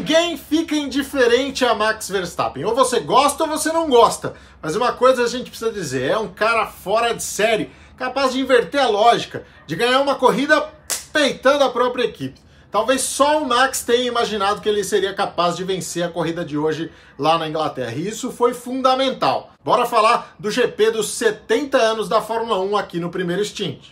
Ninguém fica indiferente a Max Verstappen. Ou você gosta ou você não gosta. Mas uma coisa a gente precisa dizer: é um cara fora de série, capaz de inverter a lógica, de ganhar uma corrida peitando a própria equipe. Talvez só o Max tenha imaginado que ele seria capaz de vencer a corrida de hoje lá na Inglaterra. E isso foi fundamental. Bora falar do GP dos 70 anos da Fórmula 1 aqui no primeiro stint.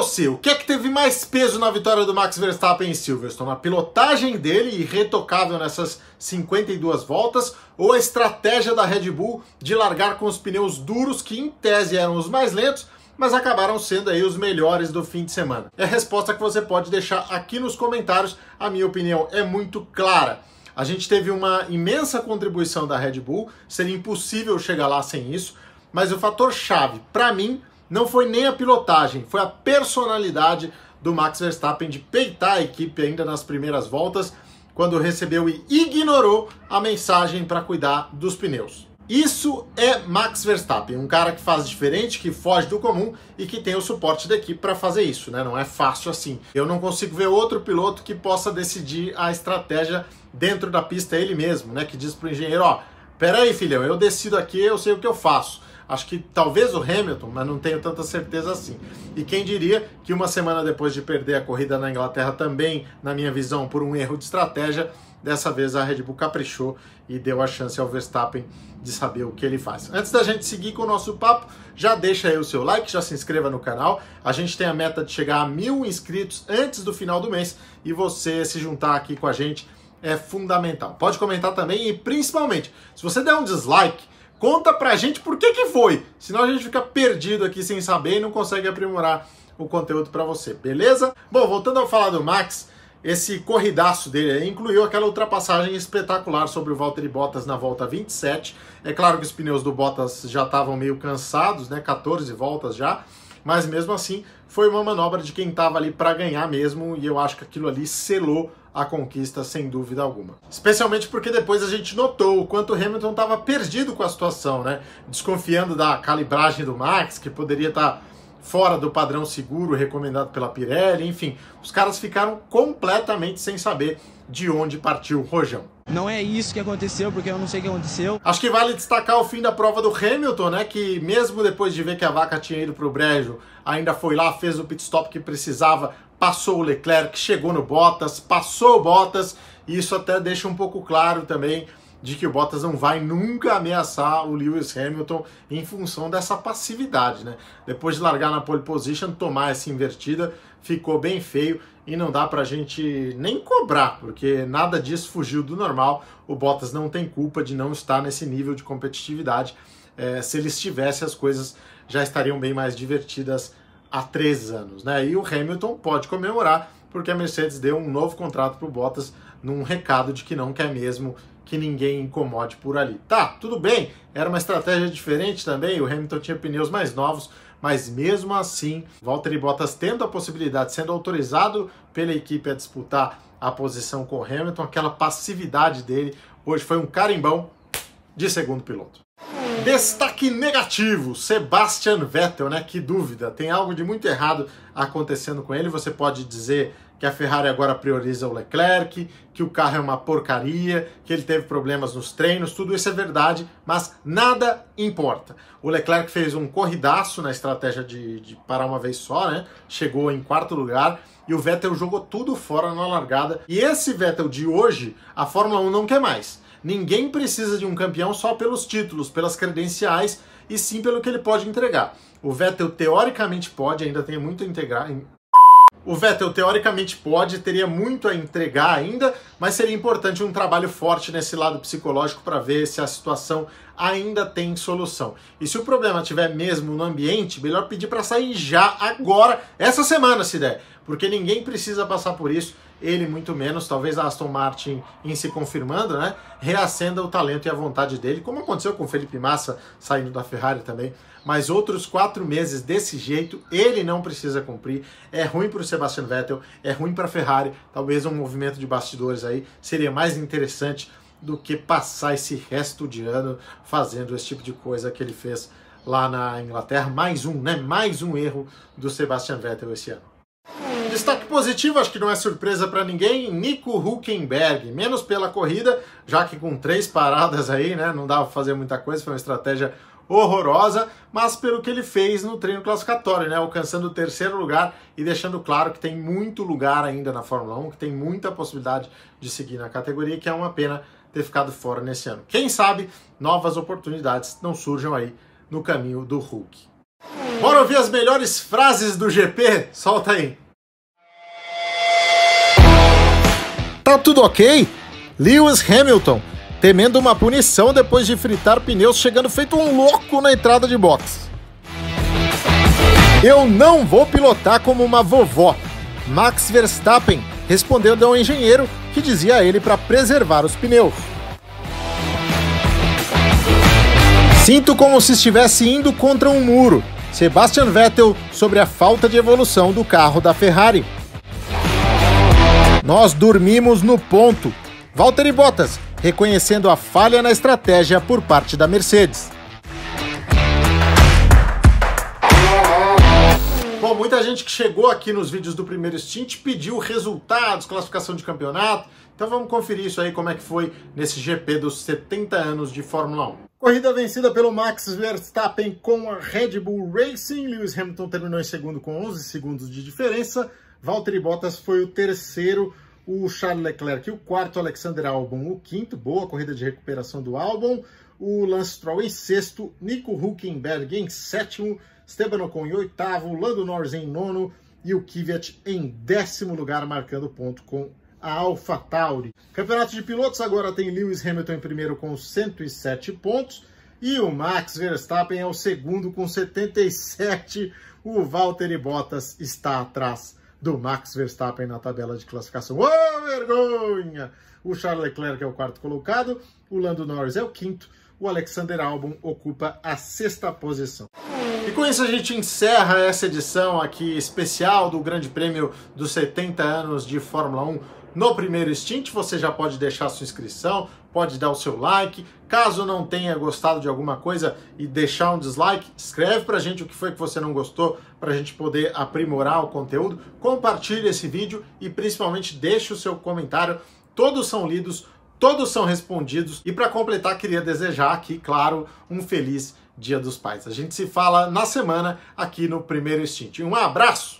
Você, o que é que teve mais peso na vitória do Max Verstappen em Silverstone? A pilotagem dele, irretocável nessas 52 voltas, ou a estratégia da Red Bull de largar com os pneus duros, que em tese eram os mais lentos, mas acabaram sendo aí os melhores do fim de semana? É a resposta que você pode deixar aqui nos comentários. A minha opinião é muito clara. A gente teve uma imensa contribuição da Red Bull, seria impossível chegar lá sem isso, mas o fator chave, para mim, não foi nem a pilotagem, foi a personalidade do Max Verstappen de peitar a equipe ainda nas primeiras voltas, quando recebeu e ignorou a mensagem para cuidar dos pneus. Isso é Max Verstappen, um cara que faz diferente, que foge do comum e que tem o suporte da equipe para fazer isso, né? Não é fácil assim. Eu não consigo ver outro piloto que possa decidir a estratégia dentro da pista ele mesmo, né? Que diz pro engenheiro, ó, peraí, filhão, eu decido aqui, eu sei o que eu faço. Acho que talvez o Hamilton, mas não tenho tanta certeza assim. E quem diria que uma semana depois de perder a corrida na Inglaterra, também, na minha visão, por um erro de estratégia, dessa vez a Red Bull caprichou e deu a chance ao Verstappen de saber o que ele faz. Antes da gente seguir com o nosso papo, já deixa aí o seu like, já se inscreva no canal. A gente tem a meta de chegar a mil inscritos antes do final do mês e você se juntar aqui com a gente é fundamental. Pode comentar também e principalmente, se você der um dislike, Conta pra gente por que que foi, senão a gente fica perdido aqui sem saber e não consegue aprimorar o conteúdo para você, beleza? Bom, voltando a falar do Max, esse corridaço dele incluiu aquela ultrapassagem espetacular sobre o Valtteri Bottas na volta 27. É claro que os pneus do Bottas já estavam meio cansados, né? 14 voltas já, mas mesmo assim foi uma manobra de quem estava ali para ganhar mesmo e eu acho que aquilo ali selou a conquista sem dúvida alguma. Especialmente porque depois a gente notou o quanto Hamilton estava perdido com a situação, né? Desconfiando da calibragem do Max, que poderia estar tá fora do padrão seguro recomendado pela Pirelli, enfim, os caras ficaram completamente sem saber de onde partiu o rojão. Não é isso que aconteceu, porque eu não sei o que aconteceu. Acho que vale destacar o fim da prova do Hamilton, né? Que mesmo depois de ver que a vaca tinha ido para o brejo, ainda foi lá, fez o pit stop que precisava, passou o Leclerc, chegou no Bottas, passou o Bottas, e isso até deixa um pouco claro também de que o Bottas não vai nunca ameaçar o Lewis Hamilton em função dessa passividade, né? Depois de largar na pole position, tomar essa invertida ficou bem feio e não dá pra gente nem cobrar, porque nada disso fugiu do normal. O Bottas não tem culpa de não estar nesse nível de competitividade. É, se ele estivesse, as coisas já estariam bem mais divertidas há três anos, né? E o Hamilton pode comemorar porque a Mercedes deu um novo contrato para o Bottas num recado de que não quer mesmo que ninguém incomode por ali. Tá, tudo bem, era uma estratégia diferente também, o Hamilton tinha pneus mais novos, mas mesmo assim, Valtteri Bottas tendo a possibilidade, sendo autorizado pela equipe a disputar a posição com Hamilton, aquela passividade dele hoje foi um carimbão de segundo piloto. Destaque negativo, Sebastian Vettel, né? Que dúvida, tem algo de muito errado acontecendo com ele. Você pode dizer que a Ferrari agora prioriza o Leclerc, que o carro é uma porcaria, que ele teve problemas nos treinos, tudo isso é verdade, mas nada importa. O Leclerc fez um corridaço na estratégia de, de parar uma vez só, né? Chegou em quarto lugar e o Vettel jogou tudo fora na largada. E esse Vettel de hoje, a Fórmula 1 não quer mais. Ninguém precisa de um campeão só pelos títulos, pelas credenciais e sim pelo que ele pode entregar. O Vettel teoricamente pode, ainda tem muito a integrar, o Vettel teoricamente pode, teria muito a entregar ainda, mas seria importante um trabalho forte nesse lado psicológico para ver se a situação ainda tem solução. E se o problema estiver mesmo no ambiente, melhor pedir para sair já, agora, essa semana, se der, porque ninguém precisa passar por isso ele muito menos, talvez a Aston Martin em se confirmando, né, reacenda o talento e a vontade dele, como aconteceu com o Felipe Massa saindo da Ferrari também, mas outros quatro meses desse jeito ele não precisa cumprir, é ruim para o Sebastian Vettel, é ruim para a Ferrari, talvez um movimento de bastidores aí seria mais interessante do que passar esse resto de ano fazendo esse tipo de coisa que ele fez lá na Inglaterra, mais um, né, mais um erro do Sebastian Vettel esse ano. Destaque positivo, acho que não é surpresa para ninguém, Nico Huckenberg, menos pela corrida, já que com três paradas aí, né, não dava pra fazer muita coisa, foi uma estratégia horrorosa, mas pelo que ele fez no treino classificatório, né, alcançando o terceiro lugar e deixando claro que tem muito lugar ainda na Fórmula 1, que tem muita possibilidade de seguir na categoria, que é uma pena ter ficado fora nesse ano. Quem sabe novas oportunidades não surjam aí no caminho do Hulk. Bora ouvir as melhores frases do GP? Solta aí. Tá tudo ok? Lewis Hamilton temendo uma punição depois de fritar pneus, chegando feito um louco na entrada de box. Eu não vou pilotar como uma vovó. Max Verstappen respondeu a um engenheiro que dizia a ele para preservar os pneus. Sinto como se estivesse indo contra um muro. Sebastian Vettel sobre a falta de evolução do carro da Ferrari. Nós dormimos no ponto. Valtteri Bottas reconhecendo a falha na estratégia por parte da Mercedes. Bom, muita gente que chegou aqui nos vídeos do primeiro stint pediu resultados, classificação de campeonato. Então vamos conferir isso aí, como é que foi nesse GP dos 70 anos de Fórmula 1. Corrida vencida pelo Max Verstappen com a Red Bull Racing. Lewis Hamilton terminou em segundo com 11 segundos de diferença. Valtteri Bottas foi o terceiro o Charles Leclerc o quarto, Alexander Albon o quinto, boa corrida de recuperação do Albon, o Lance Stroll em sexto, Nico Huckenberg em sétimo, Esteban Ocon em oitavo, Lando Norris em nono e o Kvyat em décimo lugar, marcando ponto com a AlphaTauri. Campeonato de pilotos agora tem Lewis Hamilton em primeiro com 107 pontos e o Max Verstappen é o segundo com 77. O Valtteri Bottas está atrás do Max Verstappen na tabela de classificação. Ô, oh, vergonha! O Charles Leclerc é o quarto colocado, o Lando Norris é o quinto, o Alexander Albon ocupa a sexta posição. E com isso a gente encerra essa edição aqui especial do Grande Prêmio dos 70 anos de Fórmula 1 no primeiro stint. Você já pode deixar sua inscrição, pode dar o seu like. Caso não tenha gostado de alguma coisa e deixar um dislike, escreve pra gente o que foi que você não gostou, pra gente poder aprimorar o conteúdo. Compartilhe esse vídeo e principalmente deixe o seu comentário. Todos são lidos, todos são respondidos. E para completar, queria desejar aqui, claro, um feliz Dia dos Pais. A gente se fala na semana aqui no primeiro stint. Um abraço!